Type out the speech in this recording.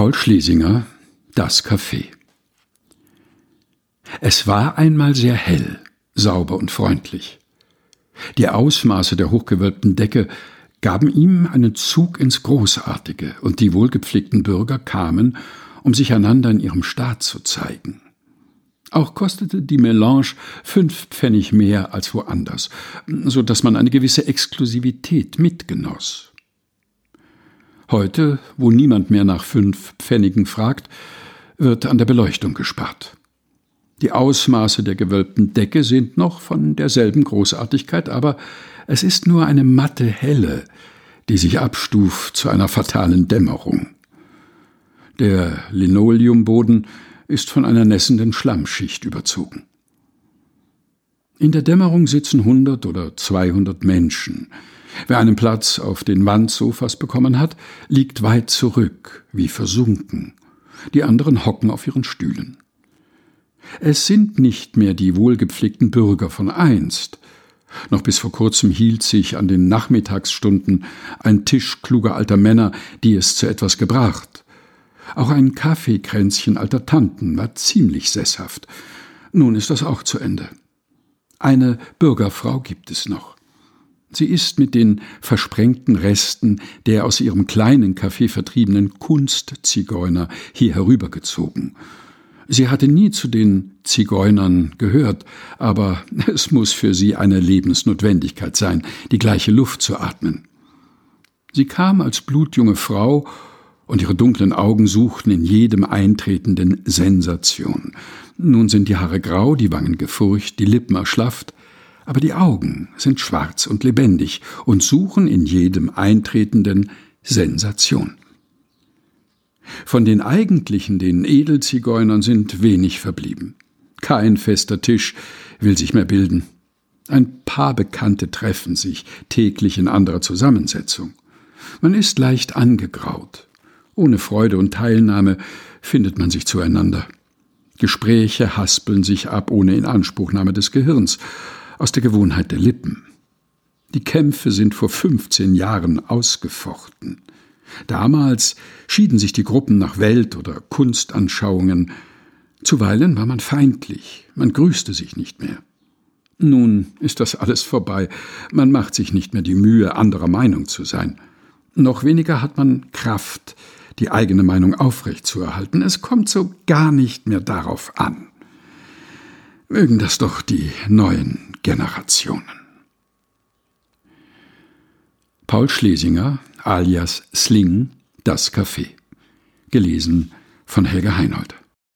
Paul Schlesinger Das Café Es war einmal sehr hell, sauber und freundlich. Die Ausmaße der hochgewölbten Decke gaben ihm einen Zug ins Großartige, und die wohlgepflegten Bürger kamen, um sich einander in ihrem Staat zu zeigen. Auch kostete die Melange fünf Pfennig mehr als woanders, so dass man eine gewisse Exklusivität mitgenoss. Heute, wo niemand mehr nach fünf Pfennigen fragt, wird an der Beleuchtung gespart. Die Ausmaße der gewölbten Decke sind noch von derselben Großartigkeit, aber es ist nur eine matte Helle, die sich abstuft zu einer fatalen Dämmerung. Der Linoleumboden ist von einer nässenden Schlammschicht überzogen. In der Dämmerung sitzen hundert oder zweihundert Menschen, Wer einen Platz auf den Wandsofas bekommen hat, liegt weit zurück, wie versunken. Die anderen hocken auf ihren Stühlen. Es sind nicht mehr die wohlgepflegten Bürger von einst. Noch bis vor kurzem hielt sich an den Nachmittagsstunden ein Tisch kluger alter Männer, die es zu etwas gebracht. Auch ein Kaffeekränzchen alter Tanten war ziemlich sesshaft. Nun ist das auch zu Ende. Eine Bürgerfrau gibt es noch. Sie ist mit den versprengten Resten der aus ihrem kleinen Café vertriebenen Kunstzigeuner hier herübergezogen. Sie hatte nie zu den Zigeunern gehört, aber es muss für sie eine Lebensnotwendigkeit sein, die gleiche Luft zu atmen. Sie kam als blutjunge Frau, und ihre dunklen Augen suchten in jedem Eintretenden Sensation. Nun sind die Haare grau, die Wangen gefurcht, die Lippen erschlafft, aber die Augen sind schwarz und lebendig und suchen in jedem Eintretenden Sensation. Von den eigentlichen, den Edelzigeunern, sind wenig verblieben. Kein fester Tisch will sich mehr bilden. Ein paar Bekannte treffen sich täglich in anderer Zusammensetzung. Man ist leicht angegraut. Ohne Freude und Teilnahme findet man sich zueinander. Gespräche haspeln sich ab ohne Inanspruchnahme des Gehirns, aus der Gewohnheit der Lippen. Die Kämpfe sind vor 15 Jahren ausgefochten. Damals schieden sich die Gruppen nach Welt- oder Kunstanschauungen. Zuweilen war man feindlich, man grüßte sich nicht mehr. Nun ist das alles vorbei, man macht sich nicht mehr die Mühe, anderer Meinung zu sein. Noch weniger hat man Kraft, die eigene Meinung aufrechtzuerhalten. Es kommt so gar nicht mehr darauf an. Mögen das doch die neuen Generationen. Paul Schlesinger alias Sling Das Café. Gelesen von Helga Heinold.